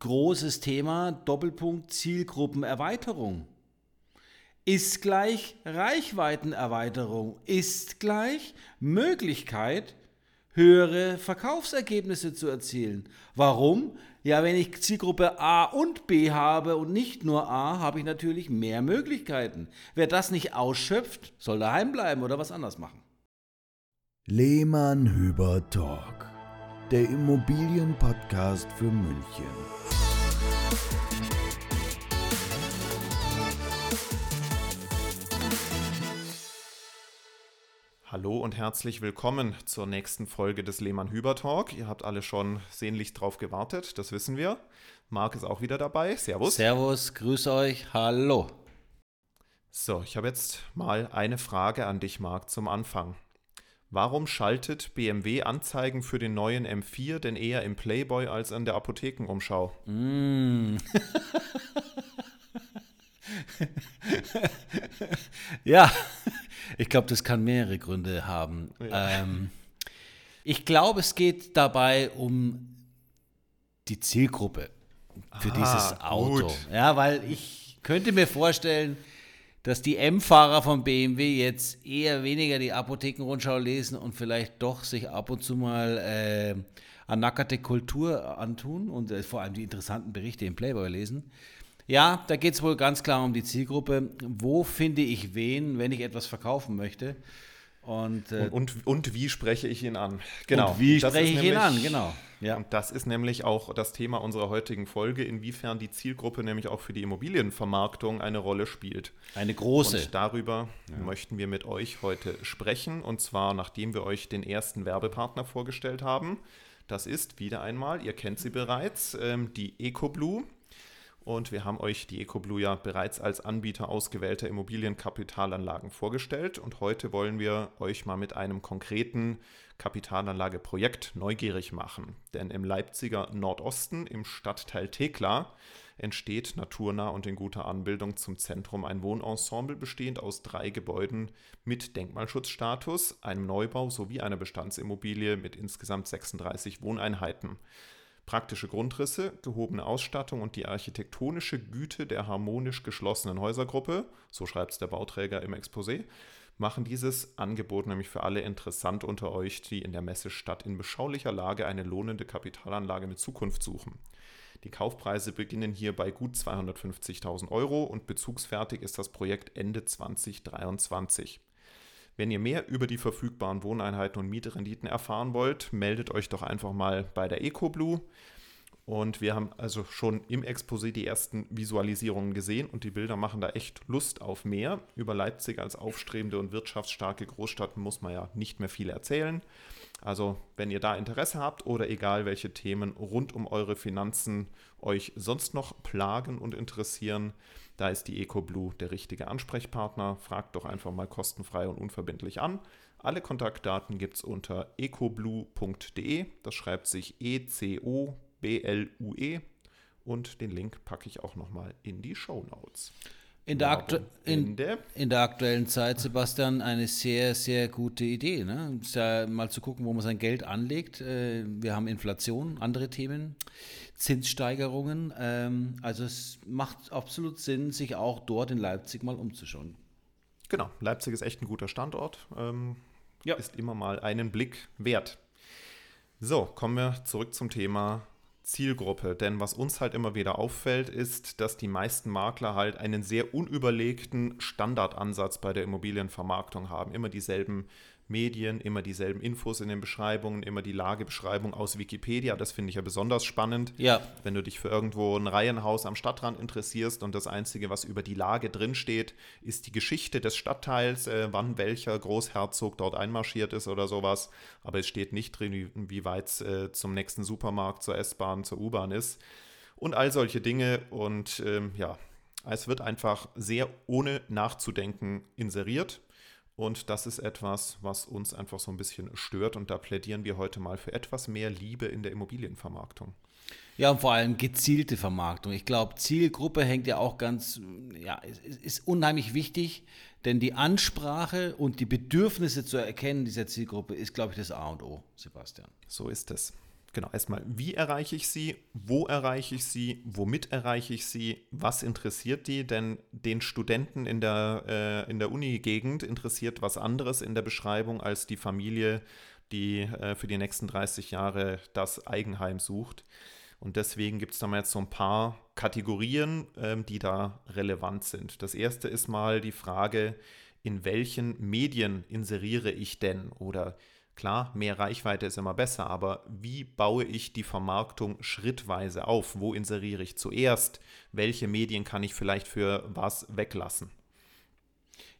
großes Thema, Doppelpunkt Zielgruppenerweiterung. Ist gleich Reichweitenerweiterung, ist gleich Möglichkeit, höhere Verkaufsergebnisse zu erzielen. Warum? Ja, wenn ich Zielgruppe A und B habe und nicht nur A, habe ich natürlich mehr Möglichkeiten. Wer das nicht ausschöpft, soll daheim bleiben oder was anders machen. Lehmann Hüber Talk, der Immobilienpodcast für München. Hallo und herzlich willkommen zur nächsten Folge des Lehmann Hüber Talk. Ihr habt alle schon sehnlich drauf gewartet, das wissen wir. Marc ist auch wieder dabei. Servus. Servus, grüß euch, hallo. So, ich habe jetzt mal eine Frage an dich, Marc, zum Anfang. Warum schaltet BMW Anzeigen für den neuen M4 denn eher im Playboy als an der Apothekenumschau? Mm. ja, ich glaube, das kann mehrere Gründe haben. Ja. Ähm, ich glaube, es geht dabei um die Zielgruppe für ah, dieses Auto. Gut. Ja, weil ich könnte mir vorstellen, dass die M-Fahrer von BMW jetzt eher weniger die Apothekenrundschau lesen und vielleicht doch sich ab und zu mal äh, ernackerte Kultur antun und äh, vor allem die interessanten Berichte im Playboy lesen. Ja, da geht es wohl ganz klar um die Zielgruppe. Wo finde ich wen, wenn ich etwas verkaufen möchte? Und, äh, und, und, und, wie spreche ich ihn an? Genau. Und wie spreche ich nämlich, ihn an? Genau. Ja. Und das ist nämlich auch das Thema unserer heutigen Folge, inwiefern die Zielgruppe nämlich auch für die Immobilienvermarktung eine Rolle spielt. Eine große. Und darüber ja. möchten wir mit euch heute sprechen. Und zwar, nachdem wir euch den ersten Werbepartner vorgestellt haben. Das ist wieder einmal, ihr kennt sie bereits, ähm, die EcoBlue. Und wir haben euch die EcoBlue ja bereits als Anbieter ausgewählter Immobilienkapitalanlagen vorgestellt. Und heute wollen wir euch mal mit einem konkreten Kapitalanlageprojekt neugierig machen. Denn im Leipziger Nordosten, im Stadtteil Thekla, entsteht naturnah und in guter Anbildung zum Zentrum ein Wohnensemble bestehend aus drei Gebäuden mit Denkmalschutzstatus, einem Neubau sowie einer Bestandsimmobilie mit insgesamt 36 Wohneinheiten. Praktische Grundrisse, gehobene Ausstattung und die architektonische Güte der harmonisch geschlossenen Häusergruppe, so schreibt es der Bauträger im Exposé, machen dieses Angebot nämlich für alle interessant unter euch, die in der Messestadt in beschaulicher Lage eine lohnende Kapitalanlage mit Zukunft suchen. Die Kaufpreise beginnen hier bei gut 250.000 Euro und bezugsfertig ist das Projekt Ende 2023. Wenn ihr mehr über die verfügbaren Wohneinheiten und Mietrenditen erfahren wollt, meldet euch doch einfach mal bei der EcoBlue. Und wir haben also schon im Exposé die ersten Visualisierungen gesehen und die Bilder machen da echt Lust auf mehr. Über Leipzig als aufstrebende und wirtschaftsstarke Großstadt muss man ja nicht mehr viel erzählen. Also wenn ihr da Interesse habt oder egal welche Themen rund um eure Finanzen euch sonst noch plagen und interessieren, da ist die EcoBlue der richtige Ansprechpartner. Fragt doch einfach mal kostenfrei und unverbindlich an. Alle Kontaktdaten gibt es unter ecoblue.de. Das schreibt sich E-C-O-B-L-U-E. -E. Und den Link packe ich auch nochmal in die Show Notes. In der, in, in der, aktuellen Zeit, Sebastian, eine sehr, sehr gute Idee. Ne? Ja mal zu gucken, wo man sein Geld anlegt. Äh, wir haben Inflation, andere Themen, Zinssteigerungen. Ähm, also es macht absolut Sinn, sich auch dort in Leipzig mal umzuschauen. Genau, Leipzig ist echt ein guter Standort. Ähm, ja. Ist immer mal einen Blick wert. So, kommen wir zurück zum Thema Zielgruppe. Denn was uns halt immer wieder auffällt, ist, dass die meisten Makler halt einen sehr unüberlegten Standardansatz bei der Immobilienvermarktung haben. Immer dieselben Medien, immer dieselben Infos in den Beschreibungen, immer die Lagebeschreibung aus Wikipedia. Das finde ich ja besonders spannend. Ja. Wenn du dich für irgendwo ein Reihenhaus am Stadtrand interessierst und das Einzige, was über die Lage drinsteht, ist die Geschichte des Stadtteils, äh, wann welcher Großherzog dort einmarschiert ist oder sowas. Aber es steht nicht drin, wie weit es äh, zum nächsten Supermarkt, zur S-Bahn, zur U-Bahn ist. Und all solche Dinge. Und ähm, ja, es wird einfach sehr ohne nachzudenken inseriert. Und das ist etwas, was uns einfach so ein bisschen stört. Und da plädieren wir heute mal für etwas mehr Liebe in der Immobilienvermarktung. Ja, und vor allem gezielte Vermarktung. Ich glaube, Zielgruppe hängt ja auch ganz, ja, ist, ist unheimlich wichtig, denn die Ansprache und die Bedürfnisse zu erkennen dieser Zielgruppe ist, glaube ich, das A und O, Sebastian. So ist es. Genau, erstmal, wie erreiche ich sie, wo erreiche ich sie, womit erreiche ich sie, was interessiert die? Denn den Studenten in der, äh, der Uni-Gegend interessiert was anderes in der Beschreibung als die Familie, die äh, für die nächsten 30 Jahre das Eigenheim sucht. Und deswegen gibt es da mal jetzt so ein paar Kategorien, ähm, die da relevant sind. Das erste ist mal die Frage, in welchen Medien inseriere ich denn? Oder klar, mehr Reichweite ist immer besser, aber wie baue ich die Vermarktung schrittweise auf? Wo inseriere ich zuerst? Welche Medien kann ich vielleicht für was weglassen?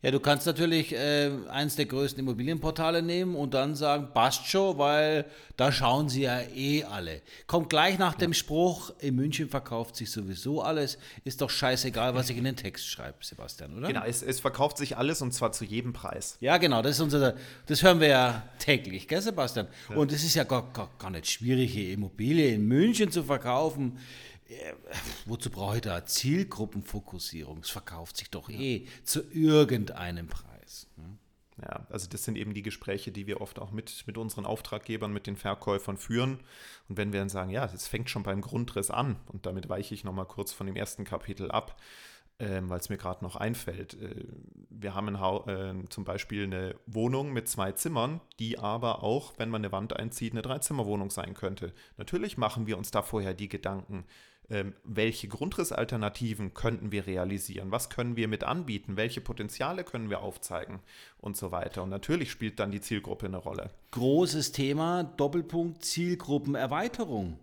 Ja, du kannst natürlich äh, eins der größten Immobilienportale nehmen und dann sagen, passt schon, weil da schauen sie ja eh alle. Kommt gleich nach dem Spruch, in München verkauft sich sowieso alles, ist doch scheißegal, was ich in den Text schreibe, Sebastian, oder? Genau, es, es verkauft sich alles und zwar zu jedem Preis. Ja, genau, das ist unser, das hören wir ja täglich, gell, Sebastian? Ja. Und es ist ja gar, gar, gar nicht schwierig, Immobilie in München zu verkaufen. Wozu brauche ich da Zielgruppenfokussierung? Es verkauft sich doch eh zu irgendeinem Preis. Ne? Ja, also das sind eben die Gespräche, die wir oft auch mit, mit unseren Auftraggebern, mit den Verkäufern führen. Und wenn wir dann sagen, ja, das fängt schon beim Grundriss an, und damit weiche ich nochmal kurz von dem ersten Kapitel ab, ähm, weil es mir gerade noch einfällt. Äh, wir haben äh, zum Beispiel eine Wohnung mit zwei Zimmern, die aber auch, wenn man eine Wand einzieht, eine Dreizimmerwohnung sein könnte. Natürlich machen wir uns da vorher die Gedanken, ähm, welche Grundrissalternativen könnten wir realisieren, was können wir mit anbieten, welche Potenziale können wir aufzeigen und so weiter. Und natürlich spielt dann die Zielgruppe eine Rolle. Großes Thema, Doppelpunkt Zielgruppenerweiterung.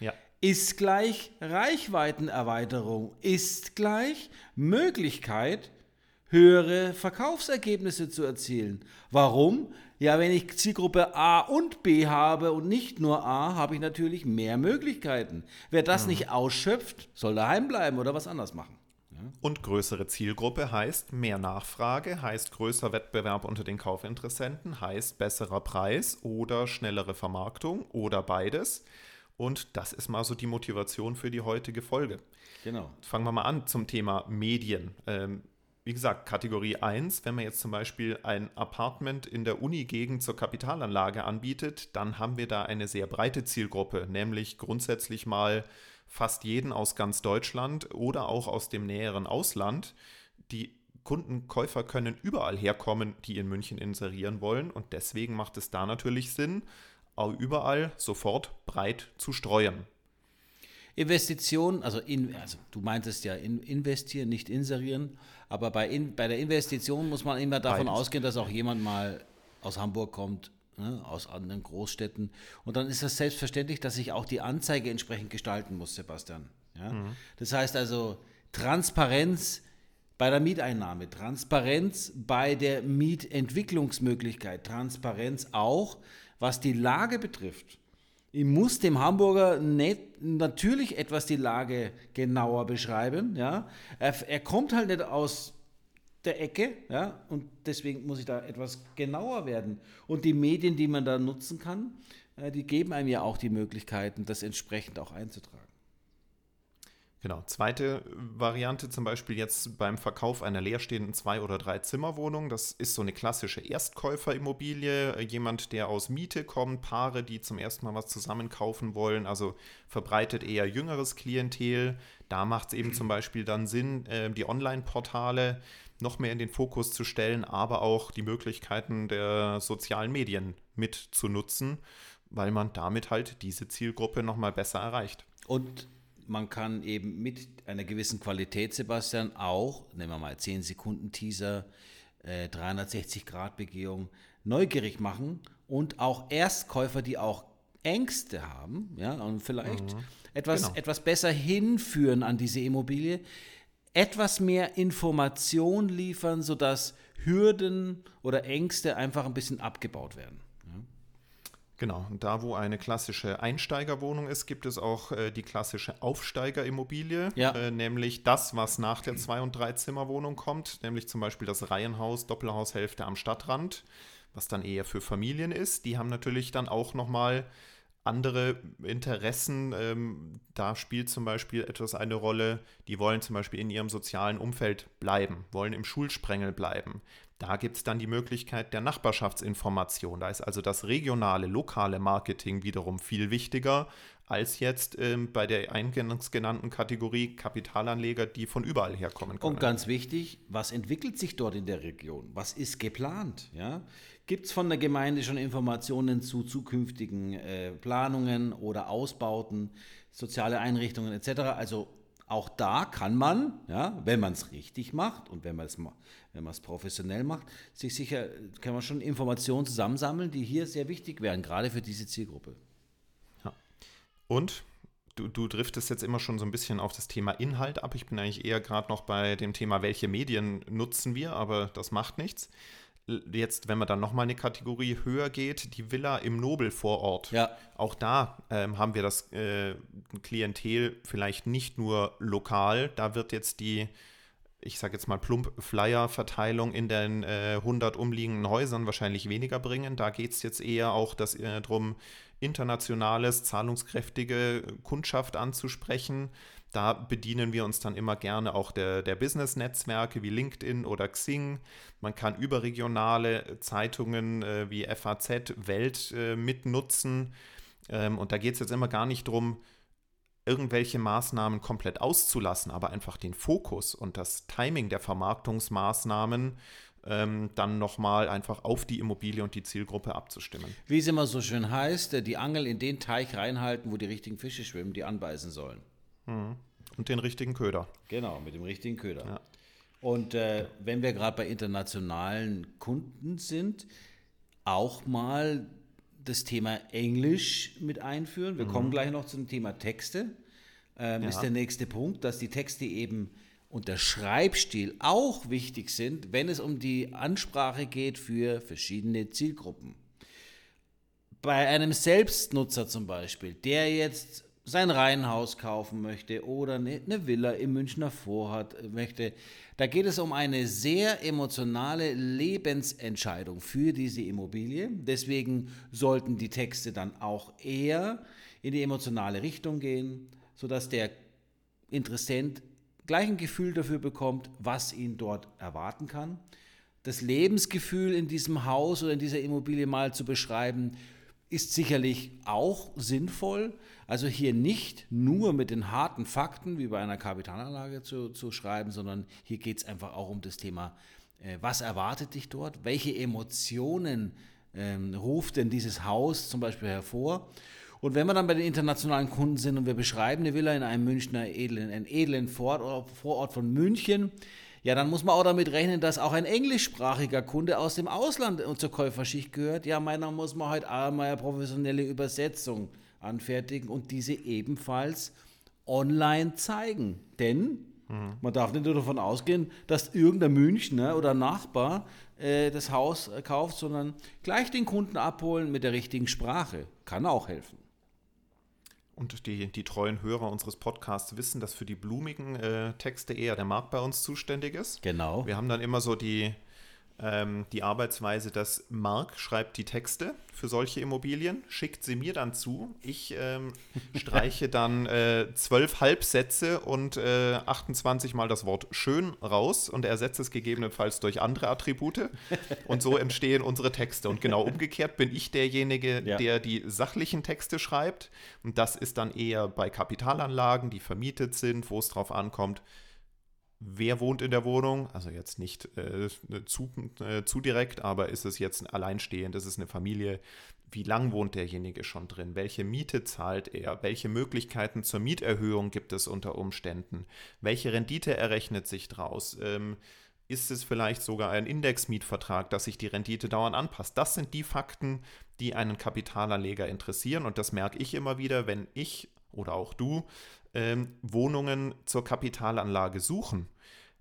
Ja. Ist gleich Reichweitenerweiterung, ist gleich Möglichkeit, höhere Verkaufsergebnisse zu erzielen. Warum? Ja, wenn ich Zielgruppe A und B habe und nicht nur A, habe ich natürlich mehr Möglichkeiten. Wer das mhm. nicht ausschöpft, soll daheim bleiben oder was anders machen. Ja. Und größere Zielgruppe heißt mehr Nachfrage, heißt größer Wettbewerb unter den Kaufinteressenten, heißt besserer Preis oder schnellere Vermarktung oder beides. Und das ist mal so die Motivation für die heutige Folge. Genau. Fangen wir mal an zum Thema Medien. Ähm, wie gesagt, Kategorie 1, wenn man jetzt zum Beispiel ein Apartment in der Uni-Gegend zur Kapitalanlage anbietet, dann haben wir da eine sehr breite Zielgruppe, nämlich grundsätzlich mal fast jeden aus ganz Deutschland oder auch aus dem näheren Ausland. Die Kunden, Käufer können überall herkommen, die in München inserieren wollen und deswegen macht es da natürlich Sinn, auch überall sofort breit zu streuen. Investitionen, also, in, also du meintest ja in, investieren, nicht inserieren, aber bei, in, bei der Investition muss man immer davon Beides. ausgehen, dass auch jemand mal aus Hamburg kommt, ne, aus anderen Großstädten. Und dann ist es selbstverständlich, dass ich auch die Anzeige entsprechend gestalten muss, Sebastian. Ja? Mhm. Das heißt also Transparenz bei der Mieteinnahme, Transparenz bei der Mietentwicklungsmöglichkeit, Transparenz auch, was die Lage betrifft. Ich muss dem Hamburger nicht, natürlich etwas die Lage genauer beschreiben. Ja? Er, er, kommt halt nicht aus der Ecke ja? und deswegen muss ich da etwas genauer werden. Und die Medien, die man da nutzen kann, äh, die geben einem ja auch die Möglichkeiten, das entsprechend auch einzutragen. Genau. Zweite Variante zum Beispiel jetzt beim Verkauf einer leerstehenden Zwei- oder Drei-Zimmer-Wohnung. Das ist so eine klassische Erstkäuferimmobilie. Jemand, der aus Miete kommt, Paare, die zum ersten Mal was zusammen kaufen wollen. Also verbreitet eher jüngeres Klientel. Da macht es eben zum Beispiel dann Sinn, äh, die Online-Portale noch mehr in den Fokus zu stellen, aber auch die Möglichkeiten der sozialen Medien mit zu nutzen, weil man damit halt diese Zielgruppe nochmal besser erreicht. Und man kann eben mit einer gewissen Qualität, Sebastian, auch, nehmen wir mal 10 Sekunden Teaser, äh, 360 Grad Begehung, neugierig machen und auch Erstkäufer, die auch Ängste haben, ja, und vielleicht mhm. etwas, genau. etwas besser hinführen an diese Immobilie, etwas mehr Information liefern, sodass Hürden oder Ängste einfach ein bisschen abgebaut werden. Genau, und da wo eine klassische Einsteigerwohnung ist, gibt es auch äh, die klassische Aufsteigerimmobilie, ja. äh, nämlich das, was nach der Zwei- und Dreizimmerwohnung kommt, nämlich zum Beispiel das Reihenhaus, Doppelhaushälfte am Stadtrand, was dann eher für Familien ist. Die haben natürlich dann auch nochmal andere Interessen. Ähm, da spielt zum Beispiel etwas eine Rolle, die wollen zum Beispiel in ihrem sozialen Umfeld bleiben, wollen im Schulsprengel bleiben Da gibt es dann die Möglichkeit der Nachbarschaftsinformation. Da ist also das regionale, lokale Marketing wiederum viel wichtiger als jetzt ähm, bei der eingangs genannten Kategorie Kapitalanleger, die von überall herkommen können. Und ganz wichtig, was entwickelt sich dort in der Region? Was ist geplant? Ja? Gibt es von der Gemeinde schon Informationen zu zukünftigen äh, Planungen oder Ausbauten, soziale Einrichtungen etc.? Also auch da kann man, ja, wenn man es richtig macht und wenn man es wenn professionell macht, sich sicher kann man schon Informationen zusammensammeln, die hier sehr wichtig wären, gerade für diese Zielgruppe. Ja. Und du, du driftest jetzt immer schon so ein bisschen auf das Thema Inhalt ab. Ich bin eigentlich eher gerade noch bei dem Thema, welche Medien nutzen wir, aber das macht nichts jetzt, wenn man dann nochmal eine Kategorie höher geht, die Villa im Nobelvorort. Ja. Auch da ähm, haben wir das äh, Klientel vielleicht nicht nur lokal, da wird jetzt die, ich sage jetzt mal plump, Flyer-Verteilung in den äh, 100 umliegenden Häusern wahrscheinlich weniger bringen. Da geht es jetzt eher auch das, äh, darum, internationales, zahlungskräftige Kundschaft anzusprechen. Da bedienen wir uns dann immer gerne auch der, der Business-Netzwerke wie LinkedIn oder Xing. Man kann überregionale Zeitungen äh, wie FAZ, Welt äh, mitnutzen. Ähm, und da geht es jetzt immer gar nicht darum, irgendwelche Maßnahmen komplett auszulassen, aber einfach den Fokus und das Timing der Vermarktungsmaßnahmen ähm, dann nochmal einfach auf die Immobilie und die Zielgruppe abzustimmen. Wie es immer so schön heißt, äh, die Angel in den Teich reinhalten, wo die richtigen Fische schwimmen, die anbeißen sollen. Mhm. Und den richtigen Köder. Genau, mit dem richtigen Köder. Ja. Und äh, wenn wir gerade bei internationalen Kunden sind, auch mal das Thema Englisch mit einführen. Wir mhm. kommen gleich noch zum Thema Texte. Ähm, ja. Ist der nächste Punkt, dass die Texte eben und der Schreibstil auch wichtig sind, wenn es um die Ansprache geht für verschiedene Zielgruppen. Bei einem Selbstnutzer zum Beispiel, der jetzt sein Reihenhaus kaufen möchte oder eine Villa im Münchner Vorhat möchte. Da geht es um eine sehr emotionale Lebensentscheidung für diese Immobilie. Deswegen sollten die Texte dann auch eher in die emotionale Richtung gehen, sodass der Interessent gleich ein Gefühl dafür bekommt, was ihn dort erwarten kann. Das Lebensgefühl in diesem Haus oder in dieser Immobilie mal zu beschreiben, ist sicherlich auch sinnvoll. Also hier nicht nur mit den harten Fakten wie bei einer Kapitalanlage zu, zu schreiben, sondern hier geht es einfach auch um das Thema, äh, was erwartet dich dort, welche Emotionen ähm, ruft denn dieses Haus zum Beispiel hervor. Und wenn wir dann bei den internationalen Kunden sind und wir beschreiben eine Villa in einem Münchner edlen, einen edlen Vorort, Vorort von München, ja, dann muss man auch damit rechnen, dass auch ein englischsprachiger Kunde aus dem Ausland zur Käuferschicht gehört. Ja, meiner muss man halt einmal eine professionelle Übersetzung anfertigen und diese ebenfalls online zeigen. Denn mhm. man darf nicht nur davon ausgehen, dass irgendein Münchner oder Nachbar äh, das Haus kauft, sondern gleich den Kunden abholen mit der richtigen Sprache. Kann auch helfen. Und die, die treuen Hörer unseres Podcasts wissen, dass für die blumigen äh, Texte eher der Markt bei uns zuständig ist. Genau. Wir haben dann immer so die, ähm, die Arbeitsweise, dass Mark schreibt die Texte für solche Immobilien, schickt sie mir dann zu. Ich ähm, streiche dann äh, zwölf Halbsätze und äh, 28 mal das Wort schön raus und ersetze es gegebenenfalls durch andere Attribute. Und so entstehen unsere Texte. Und genau umgekehrt bin ich derjenige, ja. der die sachlichen Texte schreibt. Und das ist dann eher bei Kapitalanlagen, die vermietet sind, wo es drauf ankommt, wer wohnt in der Wohnung, also jetzt nicht äh, zu, äh, zu direkt, aber ist es jetzt alleinstehend, ist es eine Familie, wie lang wohnt derjenige schon drin, welche Miete zahlt er, welche Möglichkeiten zur Mieterhöhung gibt es unter Umständen, welche Rendite errechnet sich draus, ähm, ist es vielleicht sogar ein Indexmietvertrag, dass sich die Rendite dauernd anpasst. Das sind die Fakten, die einen Kapitalanleger interessieren. Und das merke ich immer wieder, wenn ich oder auch du ähm, Wohnungen zur Kapitalanlage suchen,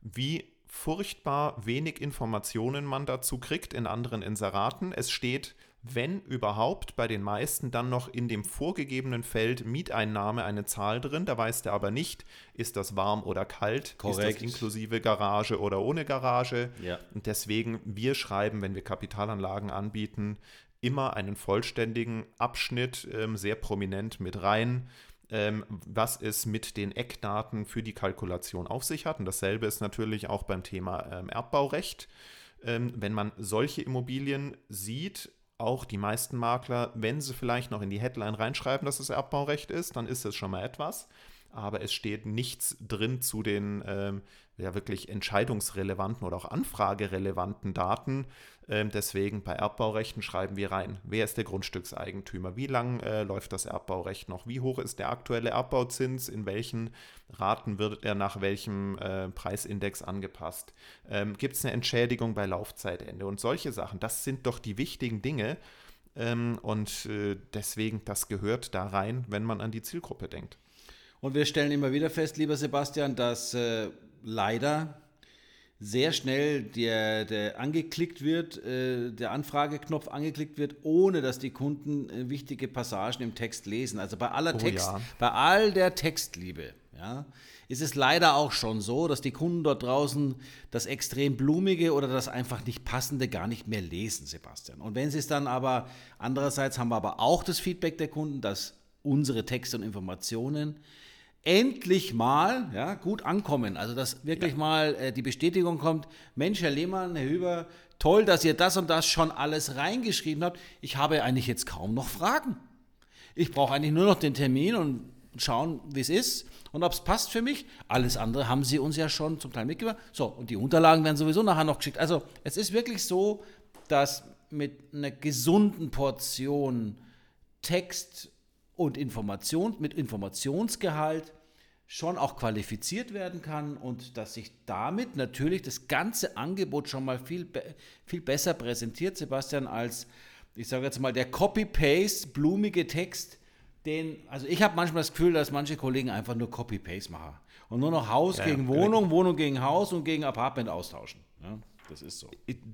wie furchtbar wenig Informationen man dazu kriegt in anderen Inseraten. Es steht, wenn überhaupt, bei den meisten dann noch in dem vorgegebenen Feld Mieteinnahme eine Zahl drin. Da weiß der aber nicht, ist das warm oder kalt, Korrekt. ist das inklusive Garage oder ohne Garage. Ja. Und deswegen, wir schreiben, wenn wir Kapitalanlagen anbieten, immer einen vollständigen Abschnitt ähm, sehr prominent mit rein ähm, was es mit den Eckdaten für die Kalkulation auf sich hat. Und dasselbe ist natürlich auch beim Thema ähm, Erbbaurecht. ähm, wenn man solche Immobilien sieht, auch die meisten Makler, wenn sie vielleicht noch in die Headline reinschreiben, dass es Erbbaurecht ist, dann ist es schon mal etwas aber es steht nichts drin zu den ähm, ja, wirklich entscheidungsrelevanten oder auch anfragerelevanten Daten. Ähm, deswegen bei Erbbaurechten schreiben wir rein, wer ist der Grundstückseigentümer, wie lang äh, läuft das Erbbaurecht noch, wie hoch ist der aktuelle Erbbauzins, in welchen Raten wird er nach welchem äh, Preisindex angepasst, ähm, gibt es eine Entschädigung bei Laufzeitende und solche Sachen. Das sind doch die wichtigen Dinge. Ähm, und äh, deswegen, das gehört da rein, wenn man an die Zielgruppe denkt. Und wir stellen immer wieder fest, lieber Sebastian, dass äh, leider sehr schnell der, der angeklickt wird, äh, der Anfrageknopf angeklickt wird, ohne dass die Kunden äh, wichtige Passagen im Text lesen. Also bei aller Oh Text, ja. bei all der Textliebe, ja, ist es leider auch schon so, dass die Kunden dort draußen das extrem blumige oder das einfach nicht passende gar nicht mehr lesen, Sebastian. Und wenn sie es dann aber andererseits haben wir aber auch das Feedback der Kunden, dass unsere Texte und Informationen endlich mal ja, gut ankommen. Also, dass wirklich mal äh, die Bestätigung kommt, Mensch, Herr Lehmann, Herr Hüber, toll, dass ihr das und das schon alles reingeschrieben habt. Ich habe eigentlich jetzt kaum noch Fragen. Ich brauche eigentlich nur noch den Termin und schauen, wie es ist und ob es passt für mich. Alles andere haben sie uns ja schon zum Teil mitgebracht. So, und die Unterlagen werden sowieso nachher noch geschickt. Also, es ist wirklich so, dass mit einer gesunden Portion Text und Information, mit Informationsgehalt schon auch qualifiziert werden kann und dass sich damit natürlich das ganze Angebot schon mal viel, viel besser präsentiert, Sebastian, als, ich sage jetzt mal, der Copy-Paste, blumige Text, den, also ich habe manchmal das Gefühl, dass manche Kollegen einfach nur Copy-Paste machen und nur noch Haus Ja, gegen Wohnung, Wohnung gegen Haus und gegen Apartment austauschen. Ja, das ist so.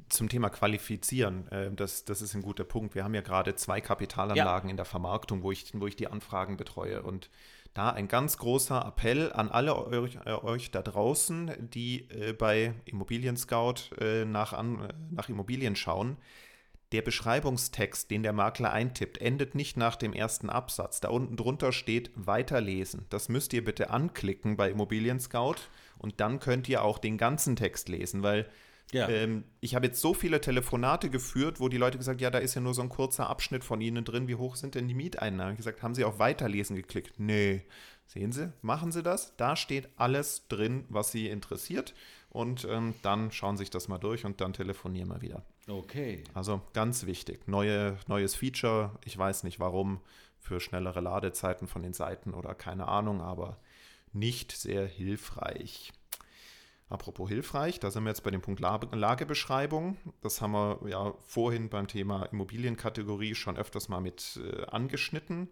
Zum Thema Qualifizieren, äh, das, das ist ein guter Punkt. Wir haben ja gerade zwei Kapitalanlagen in der Vermarktung, wo ich, wo ich die Anfragen betreue. Und da ein ganz großer Appell an alle euch, äh, euch da draußen, die äh, bei Immobilien Scout nach, an, nach Immobilien schauen. Der Beschreibungstext, den der Makler eintippt, endet nicht nach dem ersten Absatz. Da unten drunter steht Weiterlesen. Das müsst ihr bitte anklicken bei Immobilien Scout und dann könnt ihr auch den ganzen Text lesen, weil Ja. ähm, ich habe jetzt so viele Telefonate geführt, wo die Leute gesagt ja, da ist ja nur so ein kurzer Abschnitt von Ihnen drin. Wie hoch sind denn die Mieteinnahmen? Ich gesagt, haben Sie auf Weiterlesen geklickt? Nee. Sehen Sie, machen Sie das. Da steht alles drin, was Sie interessiert. Und ähm, dann schauen Sie sich das mal durch und dann telefonieren wir wieder. Okay. Also ganz wichtig. Neue, neues Feature. Ich weiß nicht warum. Für schnellere Ladezeiten von den Seiten oder keine Ahnung, aber nicht sehr hilfreich. Apropos hilfreich, da sind wir jetzt bei dem Punkt La- Lagebeschreibung. Das haben wir ja vorhin beim Thema Immobilienkategorie schon öfters mal mit äh, angeschnitten.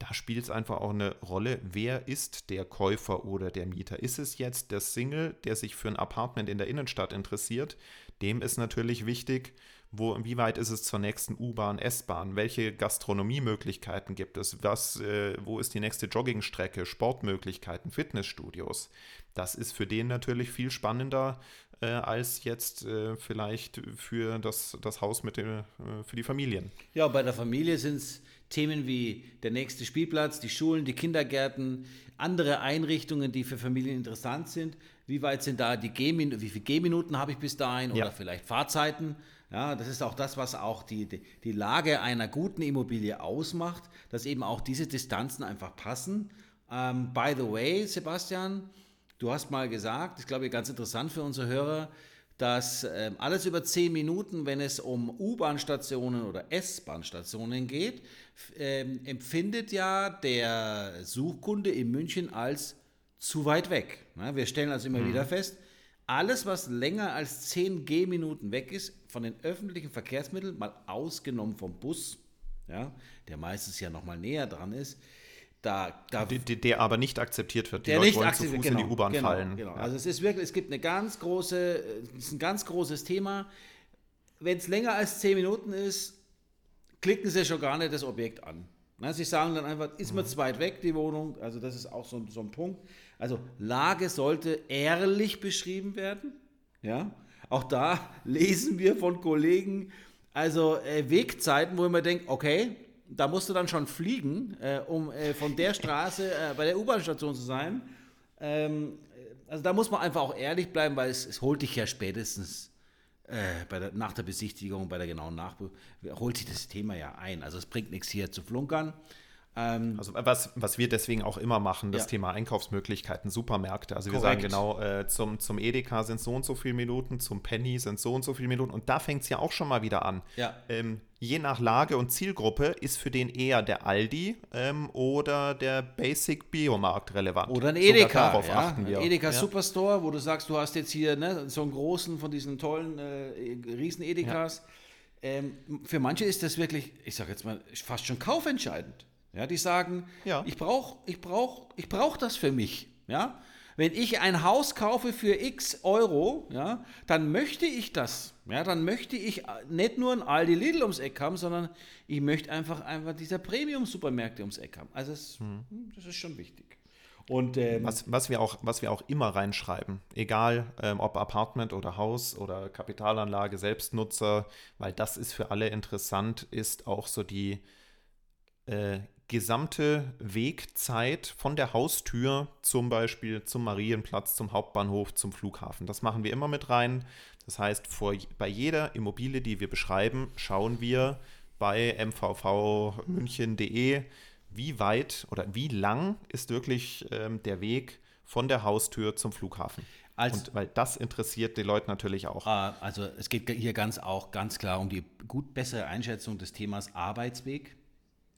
Da spielt es einfach auch eine Rolle, wer ist der Käufer oder der Mieter? Ist es jetzt der Single, der sich für ein Apartment in der Innenstadt interessiert? Dem ist natürlich wichtig, wo, wie weit ist es zur nächsten U-Bahn, S-Bahn? Welche Gastronomiemöglichkeiten gibt es? Was, äh, wo ist die nächste Joggingstrecke? Sportmöglichkeiten, Fitnessstudios? Das ist für den natürlich viel spannender äh, als jetzt äh, vielleicht für das, das Haus mit dem, äh, für die Familien. Ja, bei der Familie sind es Themen wie der nächste Spielplatz, die Schulen, die Kindergärten, andere Einrichtungen, die für Familien interessant sind. Wie weit sind da die Gehminuten, wie viele Gehminuten habe ich bis dahin Ja. oder vielleicht Fahrzeiten? Ja, das ist auch das, was auch die, die, Lage einer guten Immobilie ausmacht, dass eben auch diese Distanzen einfach passen. Ähm, by the way, Sebastian, du hast mal gesagt, ich glaube, ganz interessant für unsere Hörer, dass ähm, alles über 10 Minuten, wenn es um U-Bahn-Stationen oder S-Bahn-Stationen geht, ähm, empfindet ja der Suchkunde in München als zu weit weg. Na, wir stellen also immer wieder fest, alles, was länger als 10 Gehminuten weg ist, von den öffentlichen Verkehrsmitteln, mal ausgenommen vom Bus, ja, der meistens ja noch mal näher dran ist, da, da Der, der- aber nicht akzeptiert wird. Die der Leute nicht wollen zu Fuß genau, in die U-Bahn genau, fallen. Genau. Ja. Also es ist wirklich, es gibt eine ganz große, es ist ein ganz großes Thema. Wenn es länger als 10 Minuten ist, klicken Sie schon gar nicht das Objekt an. Na, Sie sagen dann einfach, ist Mhm. mir zu weit weg, die Wohnung. Also das ist auch so, so ein Punkt. Also Lage sollte ehrlich beschrieben werden. Ja, auch da lesen wir von Kollegen, also äh, Wegzeiten, wo ich mir denke, okay, da musst du dann schon fliegen, äh, um äh, von der Straße äh, bei der U-Bahn-Station zu sein. Ähm, also da muss man einfach auch ehrlich bleiben, weil es, es holt dich ja spätestens äh, der, nach der Besichtigung, bei der genauen Nachprüfung, holt sich das Thema ja ein. Also es bringt nichts hier zu flunkern. Ähm, also was, was wir deswegen auch immer machen, das ja. Thema Einkaufsmöglichkeiten, Supermärkte. Also wir sagen genau, äh, zum, zum Edeka sind so und so viele Minuten, zum Penny sind so und so viele Minuten. Und da fängt es ja auch schon mal wieder an. Ja. Ähm, je nach Lage und Zielgruppe ist für den eher der Aldi ähm, oder der Basic Biomarkt relevant. Oder ein Edeka. darauf ja, achten wir. Ein Edeka ja. Superstore, wo du sagst, du hast jetzt hier ne, so einen großen von diesen tollen äh, riesen Edekas. Ähm, für manche ist das wirklich, ich sage jetzt mal, fast schon kaufentscheidend. Ja, die sagen, ja. ich brauche ich brauch, ich brauch das für mich. Ja? Wenn ich ein Haus kaufe für x Euro, ja, dann möchte ich das. Ja, dann möchte ich nicht nur ein Aldi Lidl ums Eck haben, sondern ich möchte einfach, einfach dieser Premium-Supermärkte ums Eck haben. Also das, hm. das ist schon wichtig. Und, ähm, was, was, wir auch, was wir auch immer reinschreiben, egal ähm, ob Apartment oder Haus oder Kapitalanlage, Selbstnutzer, weil das ist für alle interessant, ist auch so die äh, gesamte Wegzeit von der Haustür zum Beispiel zum Marienplatz, zum Hauptbahnhof, zum Flughafen. Das machen wir immer mit rein. Das heißt, vor, bei jeder Immobilie, die wir beschreiben, schauen wir bei mvvmünchen.de, wie weit oder wie lang ist wirklich ähm, der Weg von der Haustür zum Flughafen. Als, und weil das interessiert die Leute natürlich auch. Ah, also es geht hier ganz auch ganz klar um die gut bessere Einschätzung des Themas Arbeitsweg.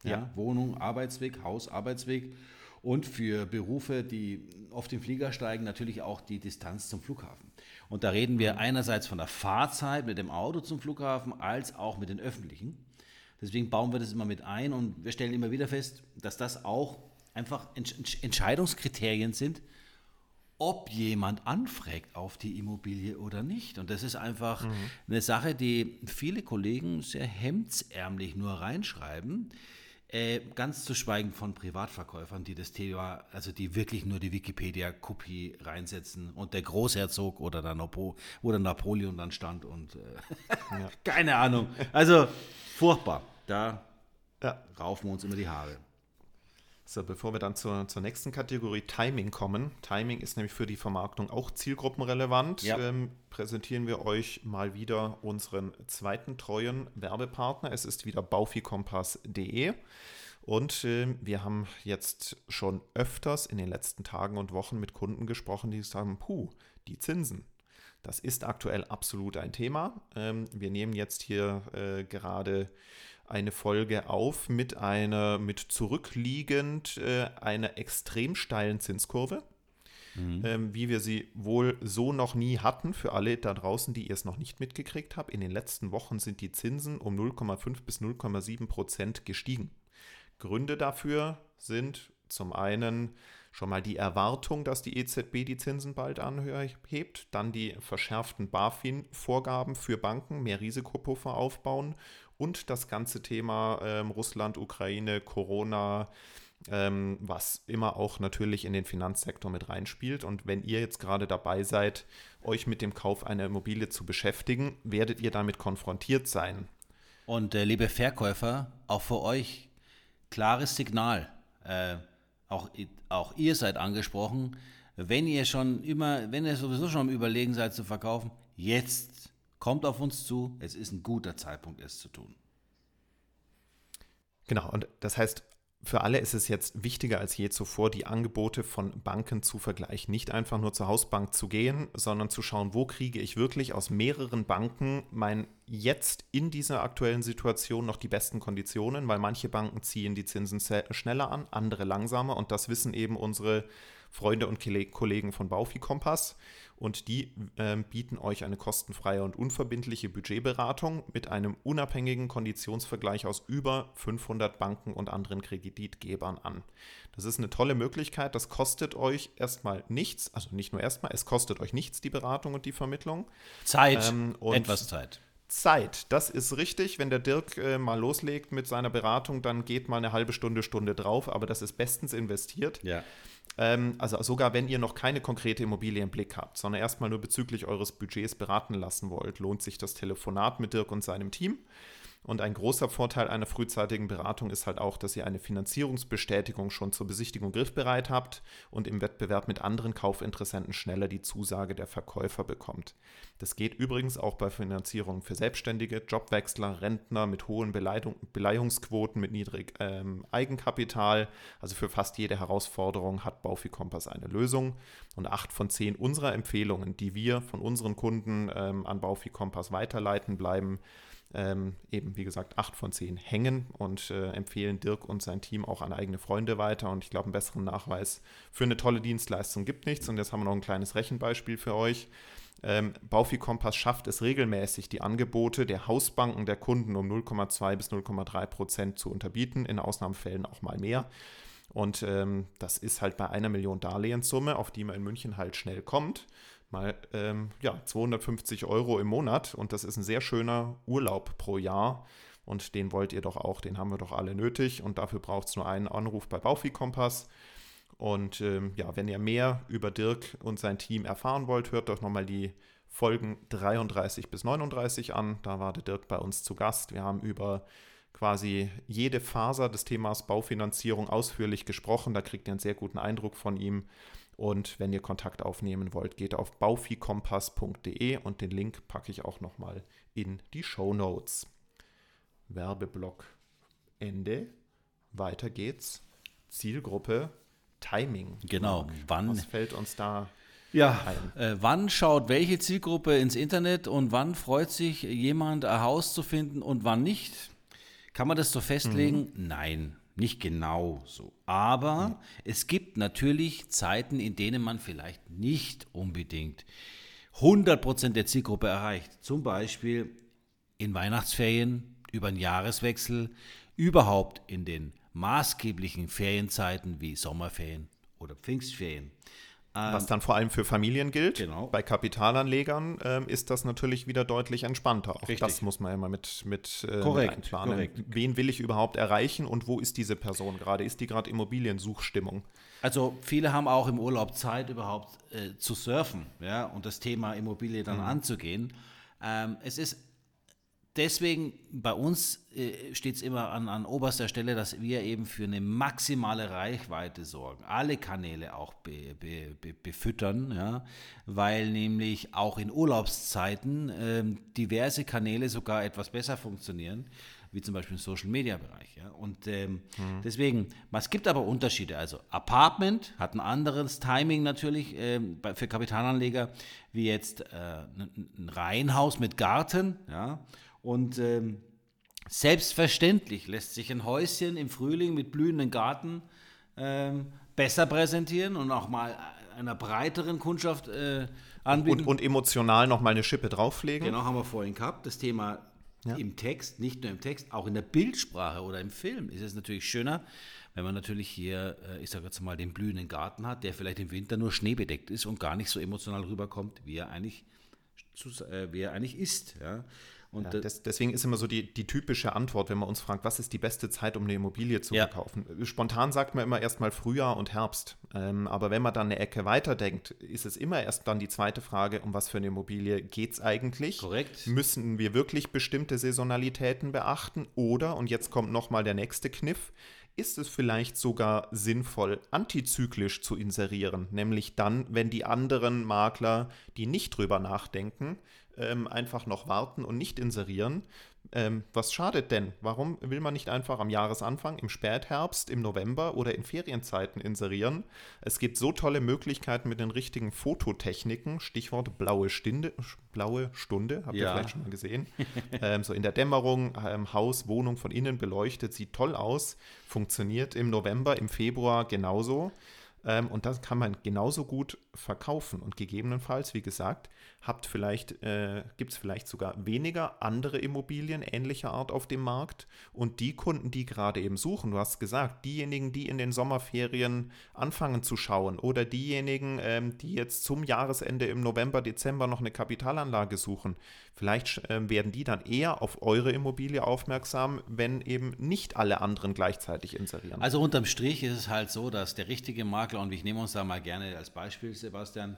Ja. ja. Wohnung, Arbeitsweg, Haus, Arbeitsweg. Und für Berufe, die auf den Flieger steigen, natürlich auch die Distanz zum Flughafen. Und da reden wir einerseits von der Fahrzeit mit dem Auto zum Flughafen, als auch mit den öffentlichen. Deswegen bauen wir das immer mit ein und wir stellen immer wieder fest, dass das auch einfach Entscheidungskriterien sind, ob jemand anfragt auf die Immobilie oder nicht. Und das ist einfach mhm. eine Sache, die viele Kollegen sehr hemdsärmlich nur reinschreiben. Äh, ganz zu schweigen von Privatverkäufern, die das Thema, also die wirklich nur die Wikipedia-Kopie reinsetzen und der Großherzog oder der Napo oder Napoleon dann stand und äh, ja. keine Ahnung. Also furchtbar. Da ja. raufen wir uns immer die Haare. So, bevor wir dann zur, zur nächsten Kategorie Timing kommen. Timing ist nämlich für die Vermarktung auch zielgruppenrelevant. Ja. Ähm, präsentieren wir euch mal wieder unseren zweiten treuen Werbepartner. Es ist wieder baufikompass.de. Und äh, wir haben jetzt schon öfters in den letzten Tagen und Wochen mit Kunden gesprochen, die sagen, puh, die Zinsen. Das ist aktuell absolut ein Thema. Ähm, wir nehmen jetzt hier äh, gerade eine Folge auf mit einer, mit zurückliegend äh, einer extrem steilen Zinskurve. Mhm. Ähm, wie wir sie wohl so noch nie hatten, für alle da draußen, die ihr es noch nicht mitgekriegt habt. In den letzten Wochen sind die Zinsen um 0,5 bis 0,7 Prozent gestiegen. Gründe dafür sind zum einen schon mal die Erwartung, dass die EZB die Zinsen bald anhebt, dann die verschärften BaFin-Vorgaben für Banken, mehr Risikopuffer aufbauen und das ganze Thema ähm, Russland, Ukraine, Corona, ähm, was immer auch natürlich in den Finanzsektor mit reinspielt. Und wenn ihr jetzt gerade dabei seid, euch mit dem Kauf einer Immobilie zu beschäftigen, werdet ihr damit konfrontiert sein. Und äh, liebe Verkäufer, auch für euch klares Signal. Äh, auch, auch ihr seid angesprochen. Wenn ihr schon immer, wenn ihr sowieso schon am Überlegen seid zu verkaufen, jetzt Kommt auf uns zu, es ist ein guter Zeitpunkt, es zu tun. Genau, und das heißt, für alle ist es jetzt wichtiger als je zuvor, die Angebote von Banken zu vergleichen. Nicht einfach nur zur Hausbank zu gehen, sondern zu schauen, wo kriege ich wirklich aus mehreren Banken mein jetzt in dieser aktuellen Situation noch die besten Konditionen, weil manche Banken ziehen die Zinsen schneller an, andere langsamer und das wissen eben unsere Freunde und Kollegen von Baufi Kompass und die äh, bieten euch eine kostenfreie und unverbindliche Budgetberatung mit einem unabhängigen Konditionsvergleich aus über 500 Banken und anderen Kreditgebern an. Das ist eine tolle Möglichkeit, das kostet euch erstmal nichts, also nicht nur erstmal, es kostet euch nichts die Beratung und die Vermittlung. Zeit, ähm, etwas Zeit. Zeit, das ist richtig. Wenn der Dirk äh, mal loslegt mit seiner Beratung, dann geht mal eine halbe Stunde, Stunde drauf, aber das ist bestens investiert. Ja. Ähm, also sogar wenn ihr noch keine konkrete Immobilie im Blick habt, sondern erstmal nur bezüglich eures Budgets beraten lassen wollt, lohnt sich das Telefonat mit Dirk und seinem Team. Und ein großer Vorteil einer frühzeitigen Beratung ist halt auch, dass ihr eine Finanzierungsbestätigung schon zur Besichtigung griffbereit habt und im Wettbewerb mit anderen Kaufinteressenten schneller die Zusage der Verkäufer bekommt. Das geht übrigens auch bei Finanzierungen für Selbstständige, Jobwechsler, Rentner mit hohen Beleihung, Beleihungsquoten, mit niedrig ähm, Eigenkapital. Also für fast jede Herausforderung hat Baufi Kompass eine Lösung. Und acht von zehn unserer Empfehlungen, die wir von unseren Kunden ähm, an Baufi Kompass weiterleiten, bleiben ähm, eben wie gesagt acht von zehn hängen und äh, empfehlen Dirk und sein Team auch an eigene Freunde weiter. Und ich glaube, einen besseren Nachweis für eine tolle Dienstleistung gibt nichts. Und jetzt haben wir noch ein kleines Rechenbeispiel für euch. Ähm, Baufi Kompass schafft es regelmäßig, die Angebote der Hausbanken der Kunden um 0,2 bis 0,3 Prozent zu unterbieten, in Ausnahmefällen auch mal mehr. Und ähm, das ist halt bei einer Million Darlehenssumme, auf die man in München halt schnell kommt mal ähm, ja, 250 Euro im Monat und das ist ein sehr schöner Urlaub pro Jahr und den wollt ihr doch auch, den haben wir doch alle nötig und dafür braucht es nur einen Anruf bei Baufi Kompass. Und ähm, ja, wenn ihr mehr über Dirk und sein Team erfahren wollt, hört doch nochmal die Folgen 33 bis 39 an. Da war der Dirk bei uns zu Gast. Wir haben über quasi jede Faser des Themas Baufinanzierung ausführlich gesprochen. Da kriegt ihr einen sehr guten Eindruck von ihm. Und wenn ihr Kontakt aufnehmen wollt, geht auf baufikompass.de und den Link packe ich auch nochmal in die Show Notes. Werbeblock Ende. Weiter geht's. Zielgruppe Timing. Genau. Wann, Was fällt uns da ja, äh, wann schaut welche Zielgruppe ins Internet und wann freut sich jemand, ein Haus zu finden und wann nicht? Kann man das so festlegen? Mhm. Nein. Nicht genau so. Aber mhm. es gibt natürlich Zeiten, in denen man vielleicht nicht unbedingt 100% der Zielgruppe erreicht. Zum Beispiel in Weihnachtsferien, über einen Jahreswechsel, überhaupt in den maßgeblichen Ferienzeiten wie Sommerferien oder Pfingstferien. Was dann vor allem für Familien gilt. Genau. Bei Kapitalanlegern ähm, ist das natürlich wieder deutlich entspannter. Auch Richtig. das muss man ja mal mit, mit, äh, korrekt, mit einplanen. Korrekt. Wen will ich überhaupt erreichen und wo ist diese Person gerade? Ist die gerade Immobiliensuchstimmung? Also viele haben auch im Urlaub Zeit, überhaupt äh, zu surfen ja, und das Thema Immobilie dann mhm. anzugehen. Ähm, es ist deswegen bei uns äh, steht es immer an, an oberster Stelle, dass wir eben für eine maximale Reichweite sorgen, alle Kanäle auch be, be, be, befüttern, ja, weil nämlich auch in Urlaubszeiten äh, diverse Kanäle sogar etwas besser funktionieren, wie zum Beispiel im Social Media Bereich. Ja. Und ähm, mhm. deswegen, es gibt aber Unterschiede. Also Apartment hat ein anderes Timing natürlich äh, für Kapitalanleger wie jetzt äh, ein Reihenhaus mit Garten, ja und ähm, selbstverständlich lässt sich ein Häuschen im Frühling mit blühendem Garten ähm, besser präsentieren und auch mal einer breiteren Kundschaft äh, anbieten. Und, und emotional noch mal eine Schippe drauflegen. Genau, haben wir vorhin gehabt. Das Thema ja. im Text, nicht nur im Text, auch in der Bildsprache oder im Film ist es natürlich schöner, wenn man natürlich hier, äh, ich sage jetzt mal, den blühenden Garten hat, der vielleicht im Winter nur schneebedeckt ist und gar nicht so emotional rüberkommt, wie er eigentlich, äh, wie er eigentlich ist. Ja. Und ja, das, deswegen ist immer so die, die typische Antwort, wenn man uns fragt, was ist die beste Zeit, um eine Immobilie zu ja. verkaufen? Spontan sagt man immer erstmal Frühjahr und Herbst. Ähm, aber wenn man dann eine Ecke weiterdenkt, ist es immer erst dann die zweite Frage, um was für eine Immobilie geht es eigentlich? Korrekt. Müssen wir wirklich bestimmte Saisonalitäten beachten? Oder, und jetzt kommt nochmal der nächste Kniff, ist es vielleicht sogar sinnvoll, antizyklisch zu inserieren, nämlich dann, wenn die anderen Makler, die nicht drüber nachdenken, ähm, einfach noch warten und nicht inserieren. Ähm, was schadet denn? Warum will man nicht einfach am Jahresanfang, im Spätherbst, im November oder in Ferienzeiten inserieren? Es gibt so tolle Möglichkeiten mit den richtigen Fototechniken, Stichwort blaue Stunde, blaue Stunde, habt ihr ja. vielleicht schon mal gesehen. ähm, so in der Dämmerung, ähm, Haus, Wohnung von innen beleuchtet, sieht toll aus, funktioniert im November, im Februar genauso. Ähm, und das kann man genauso gut verkaufen. Und gegebenenfalls, wie gesagt, habt vielleicht, äh, gibt es vielleicht sogar weniger andere Immobilien ähnlicher Art auf dem Markt. Und die Kunden, die gerade eben suchen, du hast gesagt, diejenigen, die in den Sommerferien anfangen zu schauen oder diejenigen, ähm, die jetzt zum Jahresende im November, Dezember noch eine Kapitalanlage suchen, vielleicht äh, werden die dann eher auf eure Immobilie aufmerksam, wenn eben nicht alle anderen gleichzeitig inserieren. Also unterm Strich ist es halt so, dass der richtige Makler, und ich nehme uns da mal gerne als Beispiel, Sebastian,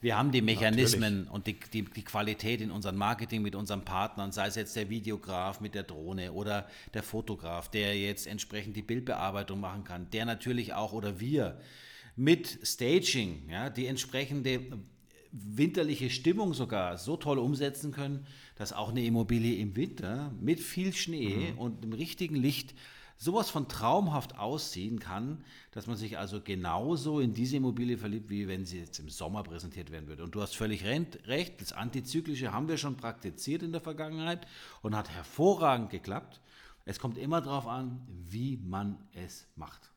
Wir haben die Mechanismen Natürlich. und die, die, die, Qualität in unserem Marketing mit unseren Partnern, sei es jetzt der Videograf mit der Drohne oder der Fotograf, der jetzt entsprechend die Bildbearbeitung machen kann, der natürlich auch oder wir mit Staging, ja, die entsprechende winterliche Stimmung sogar so toll umsetzen können, dass auch eine Immobilie im Winter mit viel Schnee mhm. und dem richtigen Licht sowas von traumhaft aussehen kann, dass man sich also genauso in diese Immobilie verliebt, wie wenn sie jetzt im Sommer präsentiert werden würde. Und du hast völlig recht, das Antizyklische haben wir schon praktiziert in der Vergangenheit und hat hervorragend geklappt. Es kommt immer darauf an, wie man es macht.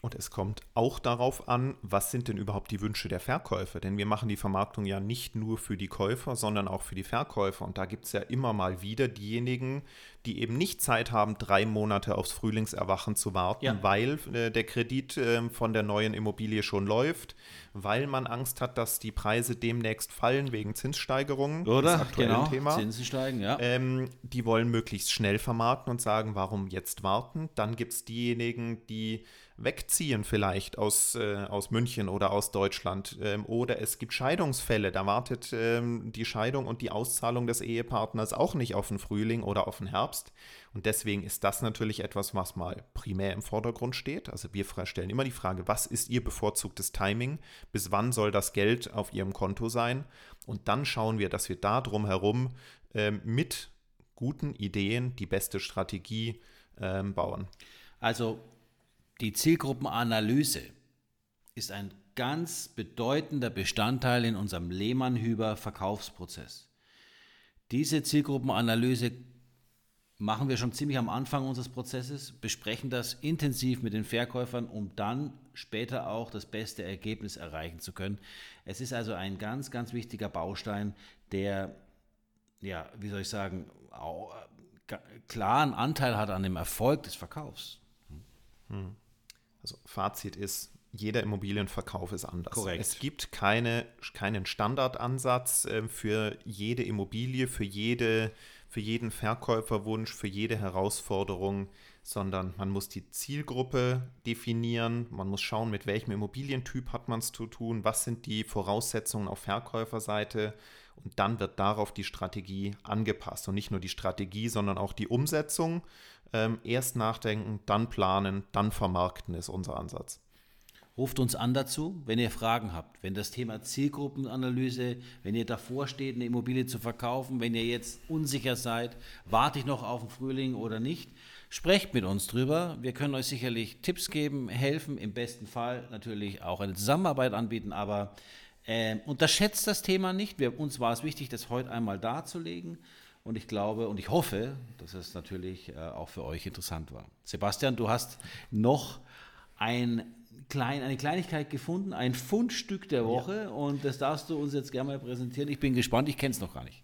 Und es kommt auch darauf an, was sind denn überhaupt die Wünsche der Verkäufer? Denn wir machen die Vermarktung ja nicht nur für die Käufer, sondern auch für die Verkäufer. Und da gibt es ja immer mal wieder diejenigen, die eben nicht Zeit haben, drei Monate aufs Frühlingserwachen zu warten, ja. weil äh, der Kredit äh, von der neuen Immobilie schon läuft, weil man Angst hat, dass die Preise demnächst fallen wegen Zinssteigerungen. Oder? Genau, Thema. Zinsen steigen, ja. Ähm, die wollen möglichst schnell vermarkten und sagen, warum jetzt warten? Dann gibt es diejenigen, die wegziehen vielleicht aus, äh, aus München oder aus Deutschland. Ähm, oder es gibt Scheidungsfälle, da wartet ähm, die Scheidung und die Auszahlung des Ehepartners auch nicht auf den Frühling oder auf den Herbst. Und deswegen ist das natürlich etwas, was mal primär im Vordergrund steht. Also wir stellen immer die Frage, was ist Ihr bevorzugtes Timing? Bis wann soll das Geld auf Ihrem Konto sein? Und dann schauen wir, dass wir da drumherum ähm, mit guten Ideen die beste Strategie ähm, bauen. Also die Zielgruppenanalyse ist ein ganz bedeutender Bestandteil in unserem Lehmann-Hüber-Verkaufsprozess. Diese Zielgruppenanalyse machen wir schon ziemlich am Anfang unseres Prozesses, besprechen das intensiv mit den Verkäufern, um dann später auch das beste Ergebnis erreichen zu können. Es ist also ein ganz, ganz wichtiger Baustein, der, ja, wie soll ich sagen, äh, klaren Anteil hat an dem Erfolg des Verkaufs. Hm. Also Fazit ist, jeder Immobilienverkauf ist anders. Korrekt. Es gibt keine, keinen Standardansatz äh, für jede Immobilie, für, jede, für jeden Verkäuferwunsch, für jede Herausforderung, sondern man muss die Zielgruppe definieren, man muss schauen, mit welchem Immobilientyp hat man es zu tun, was sind die Voraussetzungen auf Verkäuferseite und dann wird darauf die Strategie angepasst. Und nicht nur die Strategie, sondern auch die Umsetzung. Ähm, erst nachdenken, dann planen, dann vermarkten ist unser Ansatz. Ruft uns an dazu, wenn ihr Fragen habt. Wenn das Thema Zielgruppenanalyse, wenn ihr davor steht, eine Immobilie zu verkaufen, wenn ihr jetzt unsicher seid, warte ich noch auf den Frühling oder nicht, sprecht mit uns drüber. Wir können euch sicherlich Tipps geben, helfen, im besten Fall natürlich auch eine Zusammenarbeit anbieten, aber äh, unterschätzt das Thema nicht. Wir, uns war es wichtig, das heute einmal darzulegen. Und ich glaube und ich hoffe, dass es natürlich äh, auch für euch interessant war. Sebastian, du hast noch ein klein, eine Kleinigkeit gefunden, ein Fundstück der Woche ja. und das darfst du uns jetzt gerne mal präsentieren. Ich bin gespannt, ich kenne es noch gar nicht.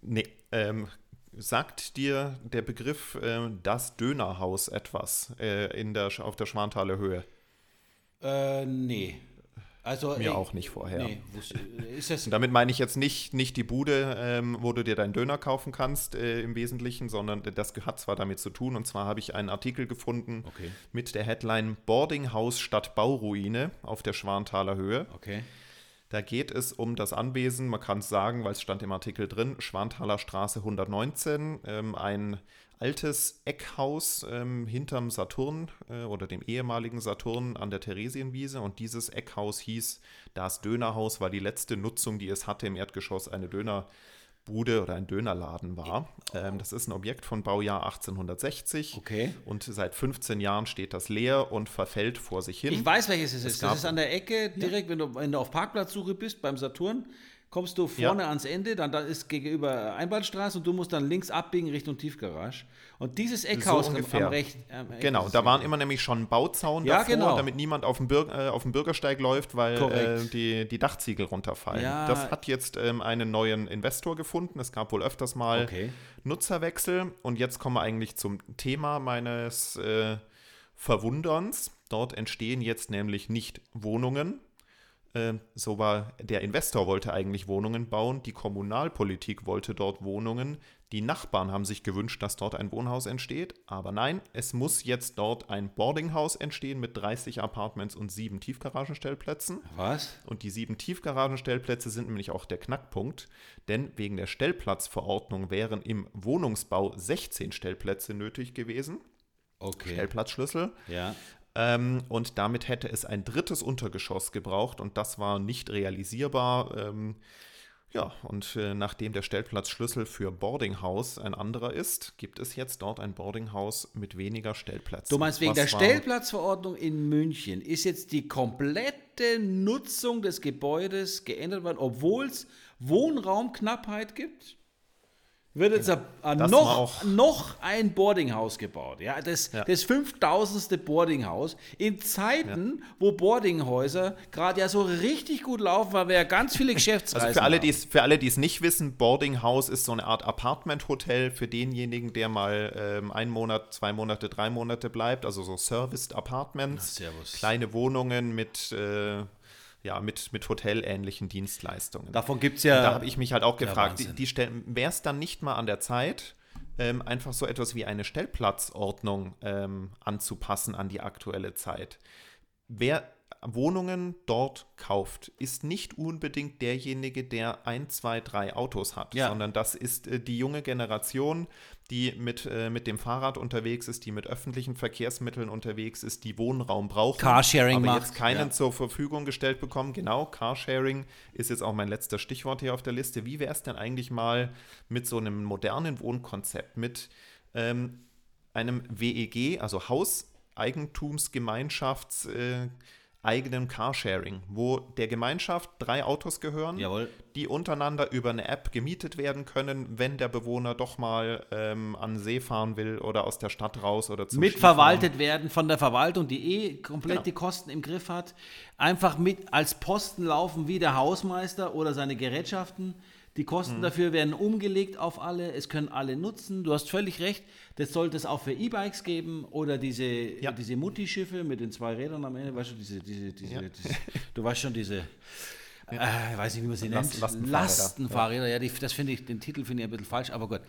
Nee, ähm, sagt dir der Begriff äh, das Dönerhaus etwas äh, in der, auf der Schwanthaler Höhe? Äh, nee. Also, Mir ey, auch nicht vorher. Nee, ist das damit meine ich jetzt nicht, nicht die Bude, ähm, wo du dir deinen Döner kaufen kannst äh, im Wesentlichen, sondern das hat zwar damit zu tun. Und zwar habe ich einen Artikel gefunden okay. mit der Headline Boarding House statt Bauruine auf der Schwanthaler Höhe. Okay. Da geht es um das Anwesen, man kann es sagen, weil es stand im Artikel drin, Schwanthaler Straße 119, ähm, ein altes Eckhaus ähm, hinterm Saturn äh, oder dem ehemaligen Saturn an der Theresienwiese. Und dieses Eckhaus hieß das Dönerhaus, weil die letzte Nutzung, die es hatte im Erdgeschoss, eine Dönerbude oder ein Dönerladen war. Ähm, das ist ein Objekt von Baujahr 1860. Okay. Und seit 15 Jahren steht das leer und verfällt vor sich hin. Ich weiß, welches es, es ist. Das ist an der Ecke, direkt, ja. wenn, du, wenn du auf Parkplatzsuche bist beim Saturn kommst du vorne ja. ans Ende, dann da ist gegenüber Einbahnstraße und du musst dann links abbiegen Richtung Tiefgarage. Und dieses Eckhaus so am, am recht. Am genau, da waren immer nämlich schon Bauzaun ja, davor, genau. damit niemand auf dem, äh, auf dem Bürgersteig läuft, weil äh, die, die Dachziegel runterfallen. Ja. Das hat jetzt ähm, einen neuen Investor gefunden. Es gab wohl öfters mal okay. Nutzerwechsel. Und jetzt kommen wir eigentlich zum Thema meines äh, Verwunderns. Dort entstehen jetzt nämlich nicht Wohnungen, so war der Investor wollte eigentlich Wohnungen bauen, die Kommunalpolitik wollte dort Wohnungen, die Nachbarn haben sich gewünscht, dass dort ein Wohnhaus entsteht, aber nein, es muss jetzt dort ein Boardinghaus entstehen mit 30 Apartments und sieben Tiefgaragenstellplätzen. Was? Und die sieben Tiefgaragenstellplätze sind nämlich auch der Knackpunkt, denn wegen der Stellplatzverordnung wären im Wohnungsbau 16 Stellplätze nötig gewesen. Okay. Stellplatzschlüssel. Ja. Ähm, und damit hätte es ein drittes Untergeschoss gebraucht und das war nicht realisierbar. Ähm, ja, und äh, nachdem der Stellplatzschlüssel für Boardinghaus ein anderer ist, gibt es jetzt dort ein Boardinghaus mit weniger Stellplätzen. Du meinst, wegen Was der Stellplatzverordnung in München ist jetzt die komplette Nutzung des Gebäudes geändert worden, obwohl es Wohnraumknappheit gibt? Wird jetzt war noch, noch ein Boardinghaus gebaut. Ja, das, Ja. das 5000. Boardinghaus in Zeiten, wo Boardinghäuser gerade ja so richtig gut laufen, weil wir ja ganz viele Geschäftsreisen Also für alle, haben. die es, für alle, die es nicht wissen, Boarding House ist so eine Art Apartment-Hotel für denjenigen, der mal ähm, einen Monat, zwei Monate, drei Monate bleibt. Also so Serviced Apartments, servus. kleine Wohnungen mit, äh, ja, mit, mit hotelähnlichen Dienstleistungen. Davon gibt es ja. da habe ich mich halt auch Ja, gefragt, die, Wahnsinn. die wäre es dann nicht mal an der Zeit, ähm, einfach so etwas wie eine Stellplatzordnung ähm, anzupassen an die aktuelle Zeit. Wer Wohnungen dort kauft, ist nicht unbedingt derjenige, der ein, zwei, drei Autos hat, Ja. sondern das ist äh, die junge Generation, die mit, äh, mit dem Fahrrad unterwegs ist, die mit öffentlichen Verkehrsmitteln unterwegs ist, die Wohnraum brauchen. Carsharing aber macht, jetzt keinen ja. zur Verfügung gestellt bekommen. Genau, Carsharing ist jetzt auch mein letzter Stichwort hier auf der Liste. Wie wäre es denn eigentlich mal mit so einem modernen Wohnkonzept, mit ähm, einem WEG, also Hauseigentumsgemeinschafts äh, eigenen Carsharing, wo der Gemeinschaft drei Autos gehören, Jawohl. die untereinander über eine App gemietet werden können, wenn der Bewohner doch mal ähm, an See fahren will oder aus der Stadt raus oder zum mitverwaltet werden von der Verwaltung, die eh komplett Genau. die Kosten im Griff hat. Einfach mit als Posten laufen wie der Hausmeister oder seine Gerätschaften. Die Kosten Mhm. dafür werden umgelegt auf alle. Es können alle nutzen. Du hast völlig recht. Das sollte es auch für E-Bikes geben oder diese, Ja. diese Mutti-Schiffe mit den zwei Rädern am Ende. Weißt du, diese, diese, diese, Ja. diese du weißt schon, diese, äh, weiß nicht, wie man sie Last- nennt. Lastenfahrräder. Lastenfahrräder. Ja, die, das finde ich, den Titel finde ich ein bisschen falsch, aber gut.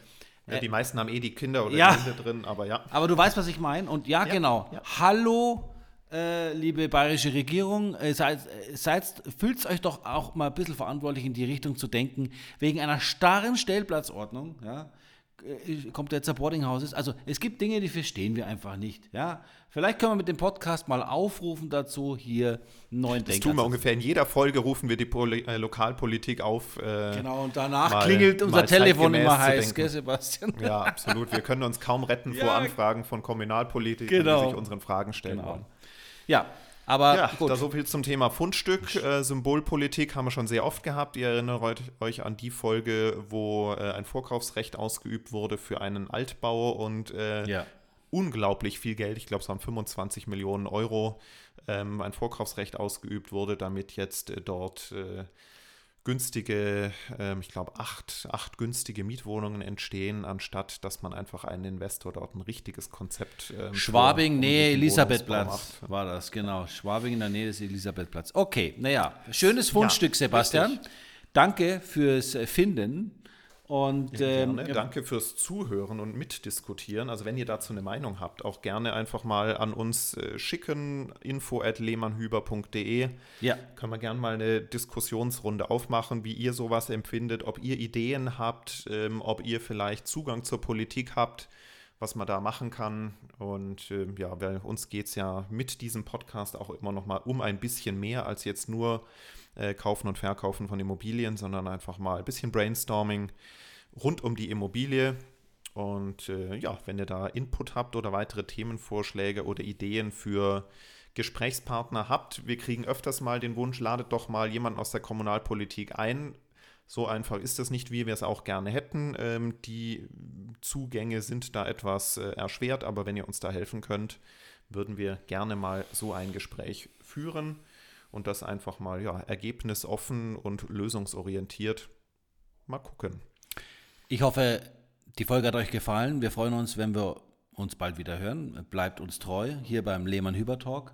Ja, die meisten haben eh die Kinder oder Ja. die Hunde drin, aber ja. Aber du weißt, was ich meine. Und ja, Ja, genau. ja. Hallo, äh, liebe bayerische Regierung, äh, seid, äh, seid, fühlt euch doch auch mal ein bisschen verantwortlich in die Richtung zu denken, wegen einer starren Stellplatzordnung, ja, kommt jetzt der Boardinghaus ist. Also es gibt Dinge, die verstehen wir einfach nicht. Ja? Vielleicht können wir mit dem Podcast mal aufrufen dazu, hier einen neuen Das Denker tun wir ungefähr in jeder Folge, rufen wir die Poli äh, Lokalpolitik auf. Äh, Genau, und danach mal- klingelt unser Telefon immer heiß, gell, Sebastian? Ja, absolut. Wir können uns kaum retten vor Ja. Anfragen von Kommunalpolitikern, Genau. die sich unseren Fragen stellen Genau. wollen. Ja, aber Ja, gut. da so viel zum Thema Fundstück. Äh, Symbolpolitik haben wir schon sehr oft gehabt. Ihr erinnert euch- an die Folge, wo äh, ein Vorkaufsrecht ausgeübt wurde für einen Altbau und äh, ja. unglaublich viel Geld, ich glaube es waren 25 Millionen Euro, ähm, ein Vorkaufsrecht ausgeübt wurde, damit jetzt äh, dort äh, günstige, ähm, ich glaube acht, acht günstige Mietwohnungen entstehen, anstatt dass man einfach einen Investor dort ein richtiges Konzept ähm, Schwabing, Nähe Elisabethplatz war das, genau. Schwabing in der Nähe des Elisabethplatz. Okay, naja, schönes Fundstück, Sebastian. richtig. Danke fürs Finden. Und ähm, Gerne. Danke fürs Zuhören und Mitdiskutieren. Also wenn ihr dazu eine Meinung habt, auch gerne einfach mal an uns äh, schicken, info at lehmannhüber.de. ja, Können wir gerne mal eine Diskussionsrunde aufmachen, wie ihr sowas empfindet, ob ihr Ideen habt, ähm, ob ihr vielleicht Zugang zur Politik habt, was man da machen kann. Und ähm, ja, weil uns geht es ja mit diesem Podcast auch immer noch mal um ein bisschen mehr als jetzt nur äh, Kaufen und Verkaufen von Immobilien, sondern einfach mal ein bisschen Brainstorming rund um die Immobilie. Und äh, ja, wenn ihr da Input habt oder weitere Themenvorschläge oder Ideen für Gesprächspartner habt, wir kriegen öfters mal den Wunsch, ladet doch mal jemanden aus der Kommunalpolitik ein. So einfach ist es nicht, wie wir es auch gerne hätten. Ähm, die Zugänge sind da etwas äh, erschwert, aber wenn ihr uns da helfen könnt, würden wir gerne mal so ein Gespräch führen und das einfach mal ja, ergebnisoffen und lösungsorientiert mal gucken. ich hoffe, die Folge hat euch gefallen. Wir freuen uns, wenn wir uns bald wieder hören. Bleibt uns treu hier beim Lehmann Hüber Talk.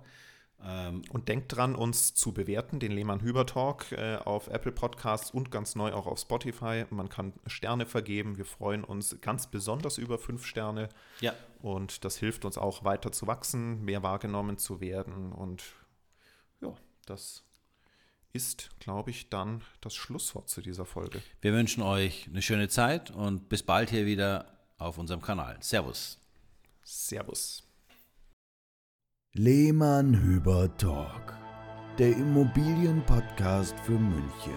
Ähm, und denkt dran, uns zu bewerten, den Lehmann Hüber Talk äh, auf Apple Podcasts und ganz neu auch auf Spotify. Man kann Sterne vergeben. Wir freuen uns ganz besonders über fünf Sterne. Ja. Und das hilft uns auch weiter zu wachsen, mehr wahrgenommen zu werden. Und ja, das ist, glaube ich, dann das Schlusswort zu dieser Folge. Wir wünschen euch eine schöne Zeit und bis bald hier wieder auf unserem Kanal. Servus. Servus. Lehmann Hüber Talk, der Immobilienpodcast für München.